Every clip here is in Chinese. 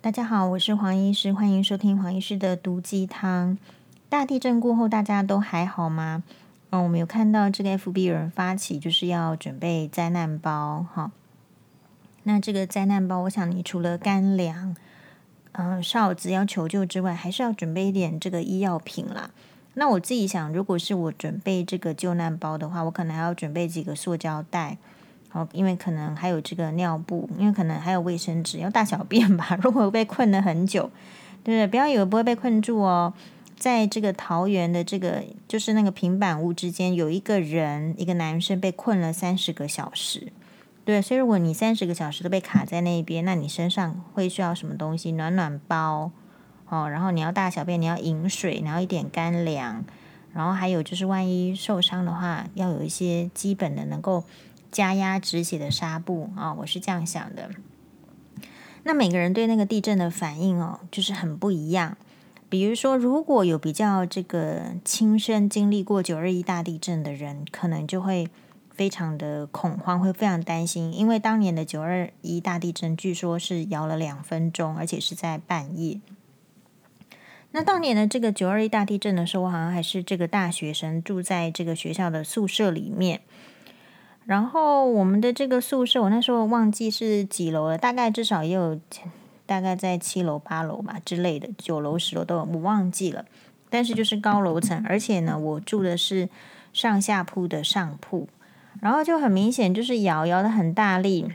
大家好，我是黄医师，欢迎收听黄医师的毒鸡汤。大地震过后，大家都还好吗？嗯，我们有看到这个 FB 有人发起，就是要准备灾难包，哈。那这个灾难包，我想你除了干粮、嗯，哨子要求救之外，还是要准备一点这个医药品啦。那我自己想，如果是我准备这个救难包的话，我可能还要准备几个塑胶袋。好，因为可能还有这个尿布，因为可能还有卫生纸，要大小便吧。如果被困了很久，对不对？不要以为不会被困住哦。在这个桃园的这个就是那个平板屋之间，有一个人，一个男生被困了三十个小时。对，所以如果你三十个小时都被卡在那边，那你身上会需要什么东西？暖暖包哦，然后你要大小便，你要饮水，然后一点干粮，然后还有就是万一受伤的话，要有一些基本的能够。加压止血的纱布啊，我是这样想的。那每个人对那个地震的反应哦，就是很不一样。比如说，如果有比较这个亲身经历过九二一大地震的人，可能就会非常的恐慌，会非常担心，因为当年的九二一大地震据说是摇了两分钟，而且是在半夜。那当年的这个九二一大地震的时候，我好像还是这个大学生，住在这个学校的宿舍里面。然后我们的这个宿舍，我那时候忘记是几楼了，大概至少也有大概在七楼八楼吧之类的，九楼十楼都有，我忘记了。但是就是高楼层，而且呢，我住的是上下铺的上铺，然后就很明显就是摇摇的很大力。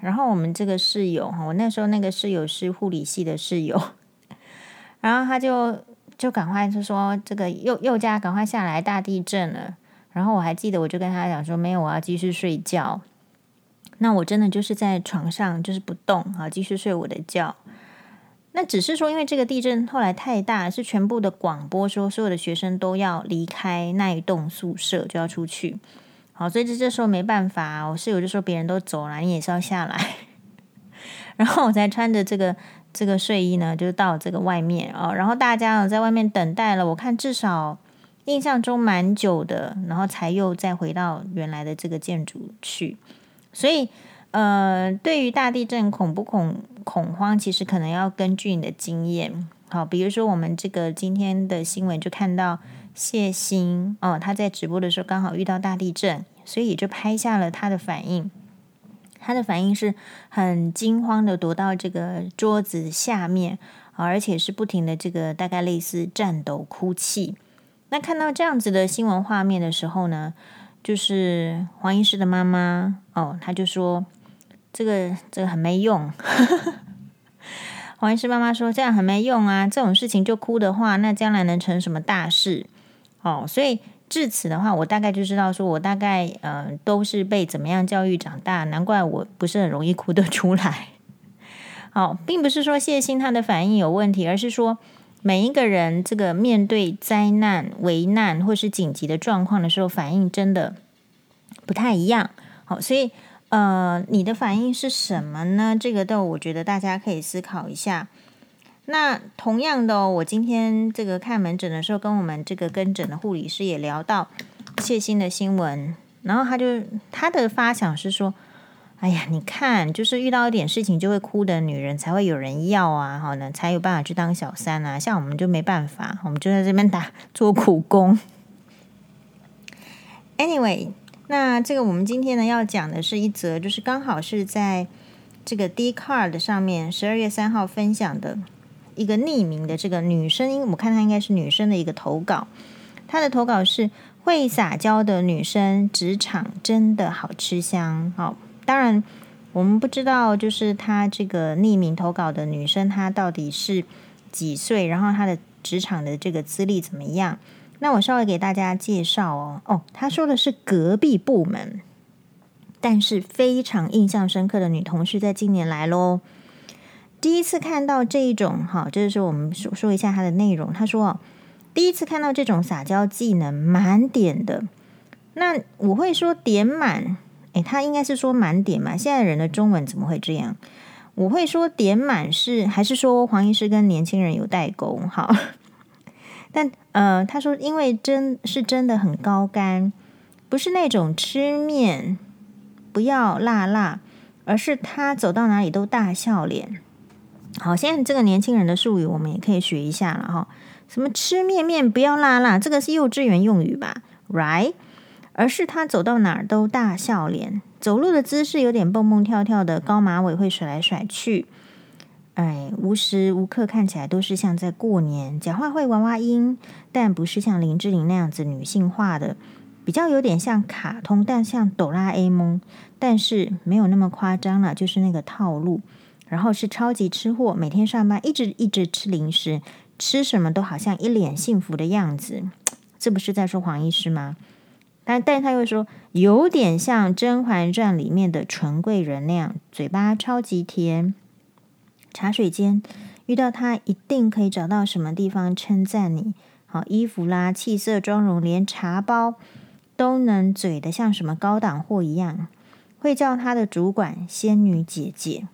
然后我们这个室友哈，我那时候那个室友是护理系的室友，然后他就就赶快就说这个宥宥嘉赶快下来，大地震了。然后我还记得，我就跟他讲说，没有，我要继续睡觉。那我真的就是在床上就是不动啊，继续睡我的觉。那只是说，因为这个地震后来太大，是全部的广播说，所有的学生都要离开那一栋宿舍，就要出去。好，所以这这时候没办法，我室友就说别人都走了，你也是要下来。然后我才穿着这个这个睡衣呢，就到这个外面啊。然后大家呢在外面等待了，我看至少。印象中蛮久的，然后才又再回到原来的这个建筑去，所以呃，对于大地震恐不恐恐慌，其实可能要根据你的经验。好，比如说我们这个今天的新闻就看到谢欣哦，他在直播的时候刚好遇到大地震，所以就拍下了他的反应。他的反应是很惊慌的躲到这个桌子下面，而且是不停的这个大概类似颤抖哭泣。那看到这样子的新闻画面的时候呢，就是黄医师的妈妈哦，她就说这个这个很没用。黄医师妈妈说这样很没用啊，这种事情就哭的话，那将来能成什么大事？哦，所以至此的话，我大概就知道说，我大概呃都是被怎么样教育长大，难怪我不是很容易哭得出来。哦，并不是说谢欣她的反应有问题，而是说。每一个人，这个面对灾难、危难或是紧急的状况的时候，反应真的不太一样。好，所以呃，你的反应是什么呢？这个都我觉得大家可以思考一下。那同样的，我今天这个看门诊的时候，跟我们这个跟诊的护理师也聊到谢欣的新闻，然后他就他的发想是说。哎呀，你看，就是遇到一点事情就会哭的女人才会有人要啊，好呢，才有办法去当小三啊。像我们就没办法，我们就在这边打做苦工。Anyway，那这个我们今天呢要讲的是一则，就是刚好是在这个 Dcard 上面十二月三号分享的一个匿名的这个女生，我看她应该是女生的一个投稿。她的投稿是会撒娇的女生，职场真的好吃香，好。当然，我们不知道，就是她这个匿名投稿的女生，她到底是几岁，然后她的职场的这个资历怎么样？那我稍微给大家介绍哦。哦，她说的是隔壁部门，但是非常印象深刻的女同事，在今年来喽。第一次看到这一种，哈，就是我们说说一下她的内容。她说，第一次看到这种撒娇技能满点的，那我会说点满。诶，他应该是说满点嘛？现在人的中文怎么会这样？我会说点满是还是说黄医师跟年轻人有代沟？好，但呃，他说因为真是真的很高干，不是那种吃面不要辣辣，而是他走到哪里都大笑脸，好，现在这个年轻人的术语我们也可以学一下了哈。什么吃面面不要辣辣，这个是幼稚园用语吧？Right？而是他走到哪儿都大笑脸，走路的姿势有点蹦蹦跳跳的，高马尾会甩来甩去。哎，无时无刻看起来都是像在过年，讲话会娃娃音，但不是像林志玲那样子女性化的，比较有点像卡通，但像哆啦 A 梦，但是没有那么夸张了，就是那个套路。然后是超级吃货，每天上班一直一直吃零食，吃什么都好像一脸幸福的样子，这不是在说黄医师吗？但但他又说有点像《甄嬛传》里面的纯贵人那样，嘴巴超级甜。茶水间遇到他，一定可以找到什么地方称赞你。好，衣服啦、气色、妆容，连茶包都能嘴的像什么高档货一样。会叫他的主管仙女姐姐。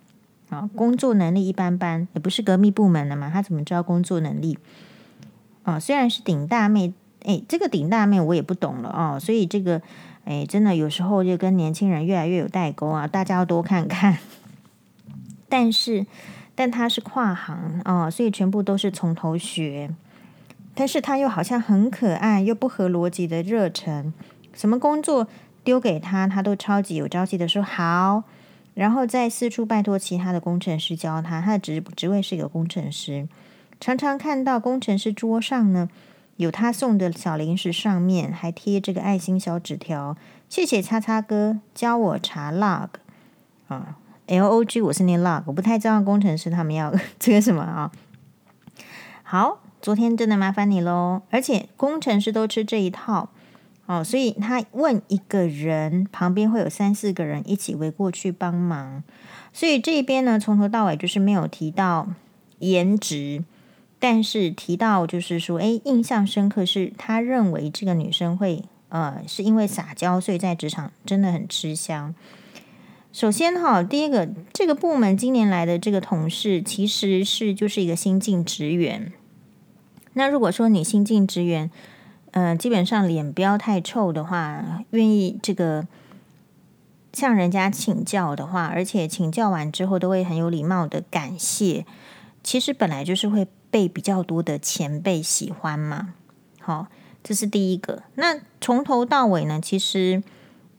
好，工作能力一般般，也不是革命部门的嘛，他怎么知道工作能力？哦，虽然是顶大妹，诶，这个顶大妹我也不懂了哦。所以这个，诶，真的有时候就跟年轻人越来越有代沟啊，大家要多看看。但是。但他是跨行啊、哦，所以全部都是从头学。但是他又好像很可爱，又不合逻辑的热忱。什么工作丢给他，他都超级有朝气的说好，然后再四处拜托其他的工程师教他。他的职职位是一个工程师，常常看到工程师桌上呢有他送的小零食，上面还贴这个爱心小纸条。谢谢叉叉哥教我查 log 啊。L O G，我是念 log，我不太知道工程师他们要 这个什么啊。好，昨天真的麻烦你喽，而且工程师都吃这一套哦，所以他问一个人，旁边会有三四个人一起围过去帮忙，所以这边呢，从头到尾就是没有提到颜值，但是提到就是说，诶，印象深刻是他认为这个女生会呃，是因为撒娇，所以在职场真的很吃香。首先哈，第一个，这个部门今年来的这个同事其实是就是一个新进职员。那如果说你新进职员，呃，基本上脸不要太臭的话，愿意这个向人家请教的话，而且请教完之后都会很有礼貌的感谢，其实本来就是会被比较多的前辈喜欢嘛。好，这是第一个。那从头到尾呢，其实，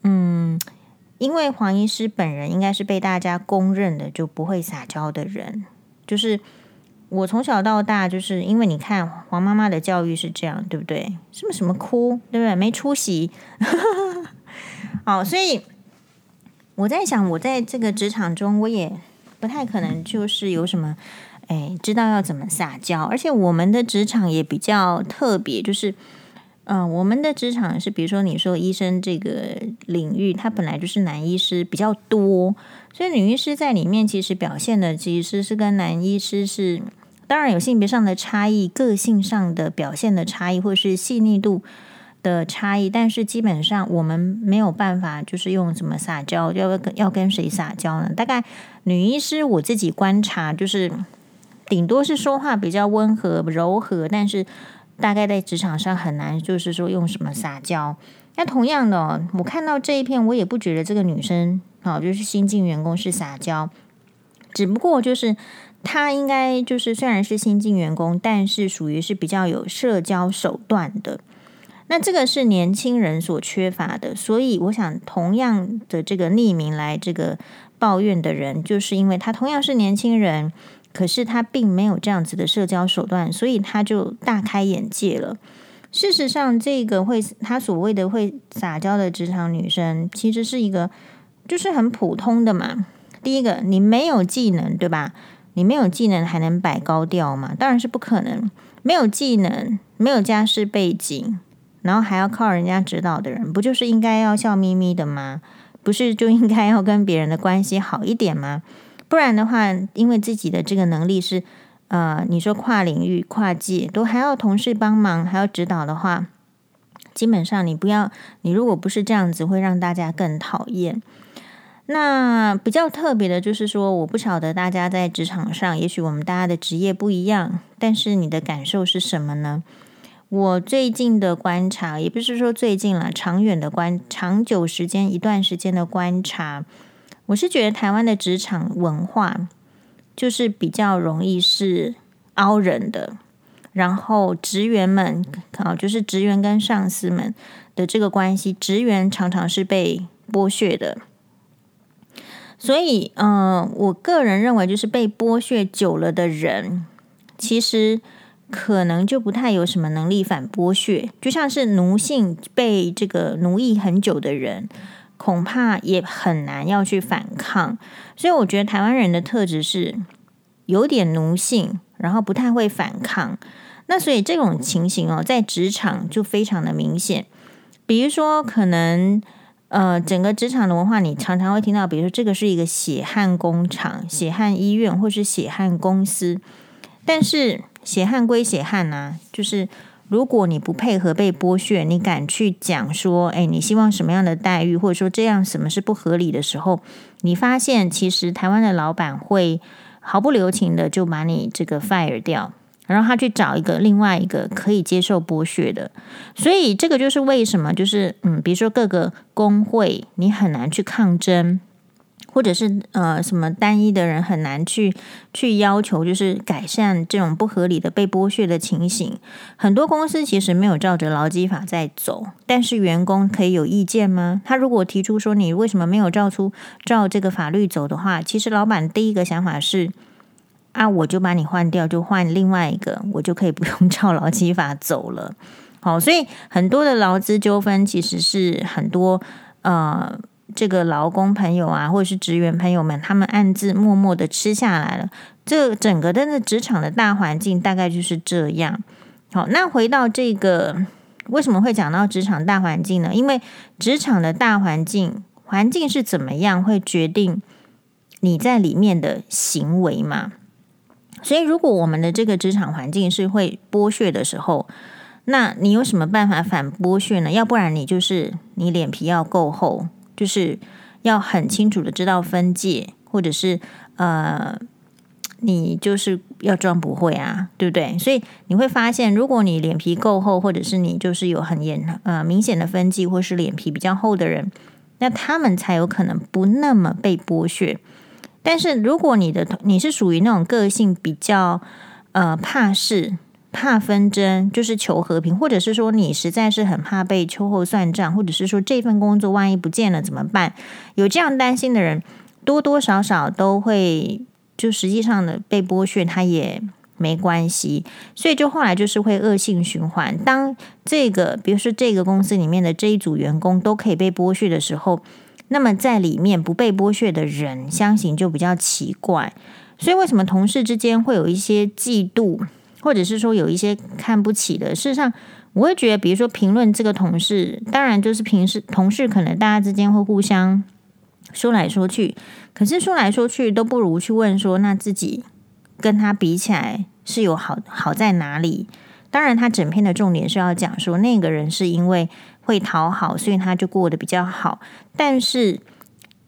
嗯。因为黄医师本人应该是被大家公认的就不会撒娇的人，就是我从小到大，就是因为你看黄妈妈的教育是这样，对不对？什么什么哭，对不对？没出息，好，所以我在想，我在这个职场中，我也不太可能就是有什么，哎，知道要怎么撒娇，而且我们的职场也比较特别，就是。嗯、我们的职场是，比如说你说医生这个领域，它本来就是男医师比较多，所以女医师在里面其实表现的其实是跟男医师是，当然有性别上的差异、个性上的表现的差异，或是细腻度的差异，但是基本上我们没有办法就是用什么撒娇，要跟要跟谁撒娇呢？大概女医师我自己观察，就是顶多是说话比较温和柔和，但是。大概在职场上很难，就是说用什么撒娇。那同样的，我看到这一片，我也不觉得这个女生啊，就是新进员工是撒娇，只不过就是她应该就是虽然是新进员工，但是属于是比较有社交手段的。那这个是年轻人所缺乏的，所以我想同样的这个匿名来这个抱怨的人，就是因为他同样是年轻人。可是他并没有这样子的社交手段，所以他就大开眼界了。事实上，这个会他所谓的会撒娇的职场女生，其实是一个就是很普通的嘛。第一个，你没有技能，对吧？你没有技能还能摆高调吗？当然是不可能。没有技能，没有家世背景，然后还要靠人家指导的人，不就是应该要笑眯眯的吗？不是就应该要跟别人的关系好一点吗？不然的话，因为自己的这个能力是，呃，你说跨领域、跨界都还要同事帮忙，还要指导的话，基本上你不要，你如果不是这样子，会让大家更讨厌。那比较特别的就是说，我不晓得大家在职场上，也许我们大家的职业不一样，但是你的感受是什么呢？我最近的观察，也不是说最近了，长远的观，长久时间一段时间的观察。我是觉得台湾的职场文化就是比较容易是凹人的，然后职员们啊，就是职员跟上司们的这个关系，职员常常是被剥削的。所以，嗯、我个人认为，就是被剥削久了的人，其实可能就不太有什么能力反剥削。就像是奴性被这个奴役很久的人，恐怕也很难要去反抗。所以，我觉得台湾人的特质是有点奴性，然后不太会反抗。那所以这种情形哦，在职场就非常的明显。比如说，可能。呃，整个职场的文化，你常常会听到，比如说这个是一个血汗工厂、血汗医院，或是血汗公司。但是血汗归血汗呐、啊，就是如果你不配合被剥削，你敢去讲说，哎，你希望什么样的待遇，或者说这样什么是不合理的时候，你发现其实台湾的老板会毫不留情的就把你这个 fire 掉。然后他去找一个另外一个可以接受剥削的，所以这个就是为什么，就是嗯，比如说各个工会你很难去抗争，或者是呃什么单一的人很难去去要求，就是改善这种不合理的被剥削的情形。很多公司其实没有照着劳基法在走，但是员工可以有意见吗？他如果提出说你为什么没有照出照这个法律走的话，其实老板第一个想法是。啊，我就把你换掉，就换另外一个，我就可以不用 照劳基法走了。好，所以很多的劳资纠纷其实是很多呃，这个劳工朋友啊，或者是职员朋友们，他们暗自默默的吃下来了。这整个的职场的大环境大概就是这样。好，那回到这个，为什么会讲到职场大环境呢？因为职场的大环境，环境是怎么样，会决定你在里面的行为嘛。所以，如果我们的这个职场环境是会剥削的时候，那你有什么办法反剥削呢？要不然你就是你脸皮要够厚，就是要很清楚的知道分界，或者是呃，你就是要装不会啊，对不对？所以你会发现，如果你脸皮够厚，或者是你就是有很严呃明显的分界，或是脸皮比较厚的人，那他们才有可能不那么被剥削。但是如果你的你是属于那种个性比较呃怕事、怕纷争，就是求和平，或者是说你实在是很怕被秋后算账，或者是说这份工作万一不见了怎么办？有这样担心的人，多多少少都会就实际上的被剥削，他也没关系。所以就后来就是会恶性循环。当这个比如说这个公司里面的这一组员工都可以被剥削的时候。那么在里面不被剥削的人，相形就比较奇怪。所以为什么同事之间会有一些嫉妒，或者是说有一些看不起的？事实上，我会觉得，比如说评论这个同事，当然就是平时同事可能大家之间会互相说来说去，可是说来说去都不如去问说，那自己跟他比起来是有好好在哪里？当然，他整篇的重点是要讲说那个人是因为。会讨好，所以他就过得比较好。但是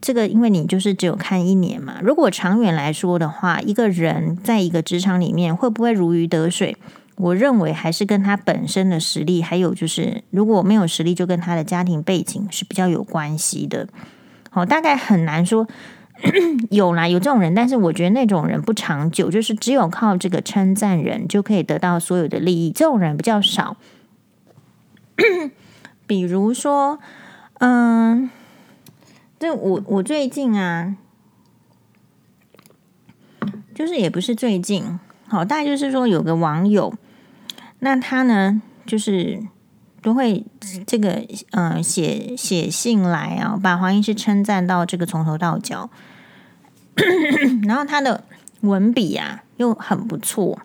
这个，因为你就是只有看一年嘛。如果长远来说的话，一个人在一个职场里面会不会如鱼得水？我认为还是跟他本身的实力，还有就是如果没有实力，就跟他的家庭背景是比较有关系的。好，大概很难说 有啦，有这种人，但是我觉得那种人不长久，就是只有靠这个称赞人就可以得到所有的利益，这种人比较少。比如说，嗯，这我我最近啊，就是也不是最近，好，大概就是说有个网友，那他呢，就是都会这个嗯写写信来啊，把黄医师称赞到这个从头到脚，然后他的文笔啊又很不错。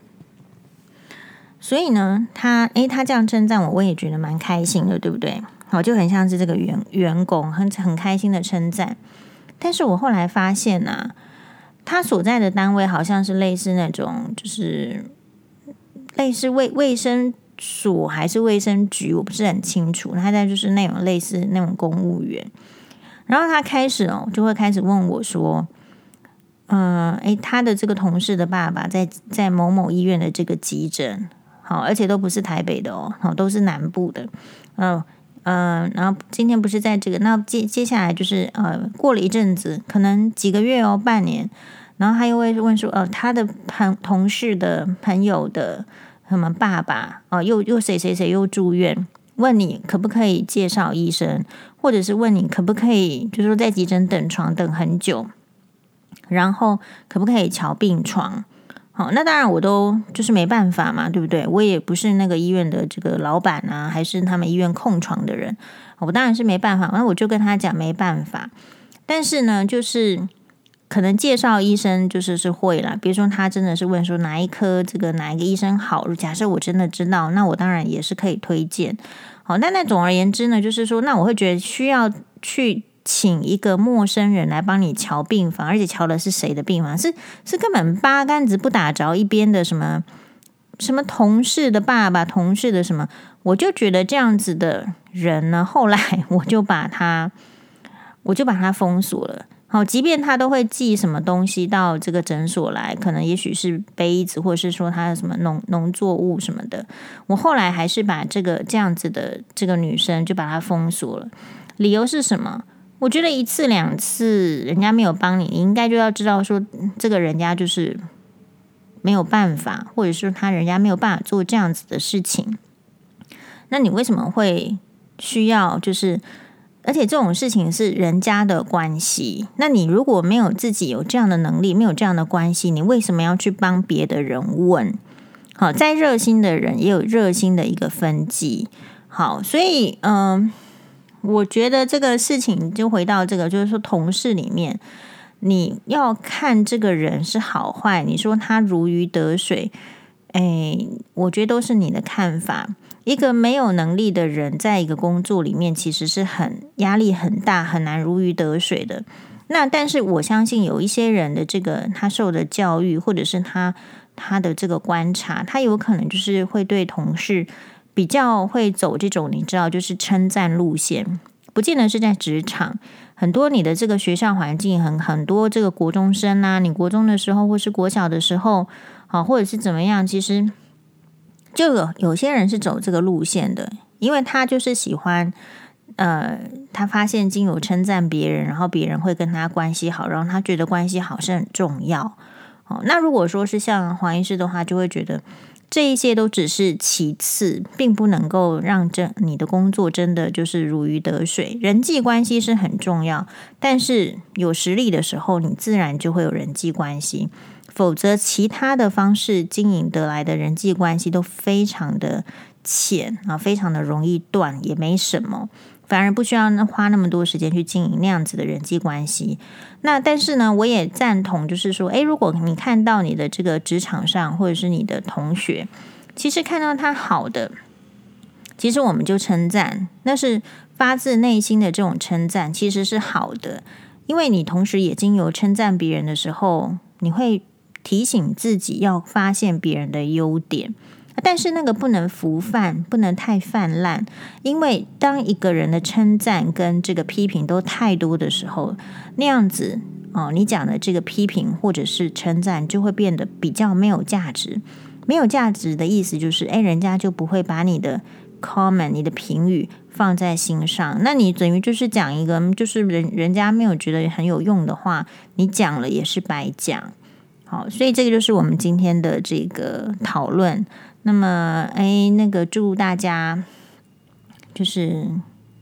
所以呢，他诶，他这样称赞我，我也觉得蛮开心的，对不对？好，就很像是这个员员工很很开心的称赞。但是我后来发现呢、他所在的单位好像是类似那种，就是类似卫卫生所还是卫生局，我不是很清楚。他在就是那种类似那种公务员。然后他开始哦，就会开始问我说：“嗯，诶，他的这个同事的爸爸在在某某医院的这个急诊。”好，而且都不是台北的哦，好，都是南部的，嗯、嗯、然后今天不是在这个，那接接下来就是呃，过了一阵子，可能几个月哦，半年，然后他又会问说，呃，他的朋同事的朋友的什么爸爸啊，又又谁谁谁又住院，问你可不可以介绍医生，或者是问你可不可以，就是说在急诊等床等很久，然后可不可以瞧病床？好，那当然我都就是没办法嘛，对不对？我也不是那个医院的这个老板啊，还是他们医院空床的人，我当然是没办法。那我就跟他讲没办法，但是呢，就是可能介绍医生就是是会啦。比如说他真的是问说哪一科这个哪一个医生好，假设我真的知道，那我当然也是可以推荐。好，那那总而言之呢，就是说，那我会觉得需要去。请一个陌生人来帮你瞧病房，而且瞧的是谁的病房？是是根本八竿子不打着一边的什么什么同事的爸爸，同事的什么？我就觉得这样子的人呢，后来我就把他，我就把他封锁了。好，即便他都会寄什么东西到这个诊所来，可能也许是杯子，或者是说他的什么农农作物什么的，我后来还是把这个这样子的这个女生就把她封锁了。理由是什么？我觉得一次两次人家没有帮你，你应该就要知道说这个人家就是没有办法，或者说他人家没有办法做这样子的事情。那你为什么会需要？就是而且这种事情是人家的关系，那你如果没有自己有这样的能力，没有这样的关系，你为什么要去帮别的人问？好，再热心的人也有热心的一个分际。好，所以嗯。我觉得这个事情就回到这个，就是说同事里面，你要看这个人是好坏。你说他如鱼得水，哎，我觉得都是你的看法。一个没有能力的人，在一个工作里面，其实是很压力很大，很难如鱼得水的。那但是我相信有一些人的这个他受的教育，或者是他他的这个观察，他有可能就是会对同事。比较会走这种，你知道，就是称赞路线，不见得是在职场。很多你的这个学校环境，很很多这个国中生啊，你国中的时候或是国小的时候，好，或者是怎么样，其实就有有些人是走这个路线的，因为他就是喜欢，呃，他发现经由称赞别人，然后别人会跟他关系好，然后他觉得关系好是很重要。哦，那如果说是像黄医师的话，就会觉得。这一些都只是其次，并不能够让这你的工作真的就是如鱼得水。人际关系是很重要，但是有实力的时候，你自然就会有人际关系。否则，其他的方式经营得来的人际关系都非常的浅啊，非常的容易断，也没什么。反而不需要花那么多时间去经营那样子的人际关系。那但是呢，我也赞同，就是说，诶，如果你看到你的这个职场上，或者是你的同学，其实看到他好的，其实我们就称赞，那是发自内心的这种称赞，其实是好的。因为你同时也经由称赞别人的时候，你会提醒自己要发现别人的优点。但是那个不能浮泛，不能太泛滥，因为当一个人的称赞跟这个批评都太多的时候，那样子哦，你讲的这个批评或者是称赞就会变得比较没有价值。没有价值的意思就是，诶，人家就不会把你的 comment、你的评语放在心上。那你等于就是讲一个，就是人人家没有觉得很有用的话，你讲了也是白讲。好，所以这个就是我们今天的这个讨论。那么，哎，那个祝大家，就是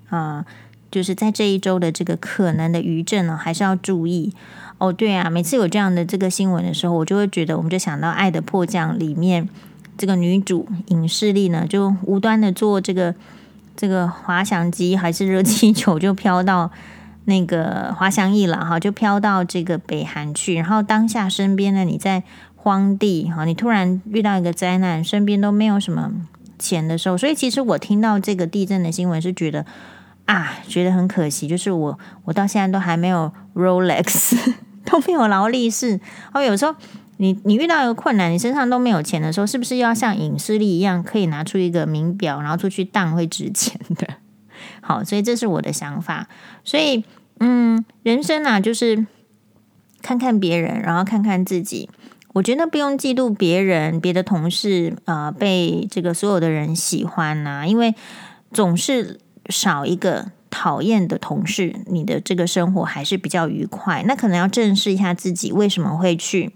啊、就是在这一周的这个可能的余震呢，还是要注意哦。对啊，每次有这样的这个新闻的时候，我就会觉得，我们就想到《爱的迫降》里面这个女主尹世莉呢，就无端的坐这个这个滑翔机还是热气球，就飘到那个滑翔翼了哈，就飘到这个北韩去，然后当下身边呢，你在。荒地哈，你突然遇到一个灾难，身边都没有什么钱的时候，所以其实我听到这个地震的新闻是觉得啊，觉得很可惜，就是我我到现在都还没有 Rolex，都没有劳力士。哦，有时候你你遇到一个困难，你身上都没有钱的时候，是不是要像影视力一样，可以拿出一个名表，然后出去当会值钱的？好，所以这是我的想法。所以嗯，人生啊，就是看看别人，然后看看自己。我觉得不用嫉妒别人，别的同事、呃、被这个所有的人喜欢呐、因为总是少一个讨厌的同事，你的这个生活还是比较愉快。那可能要正视一下自己为什么会去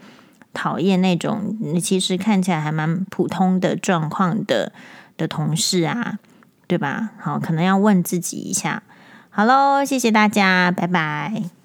讨厌那种你其实看起来还蛮普通的状况的的同事啊，对吧？好，可能要问自己一下。好喽，谢谢大家，拜拜。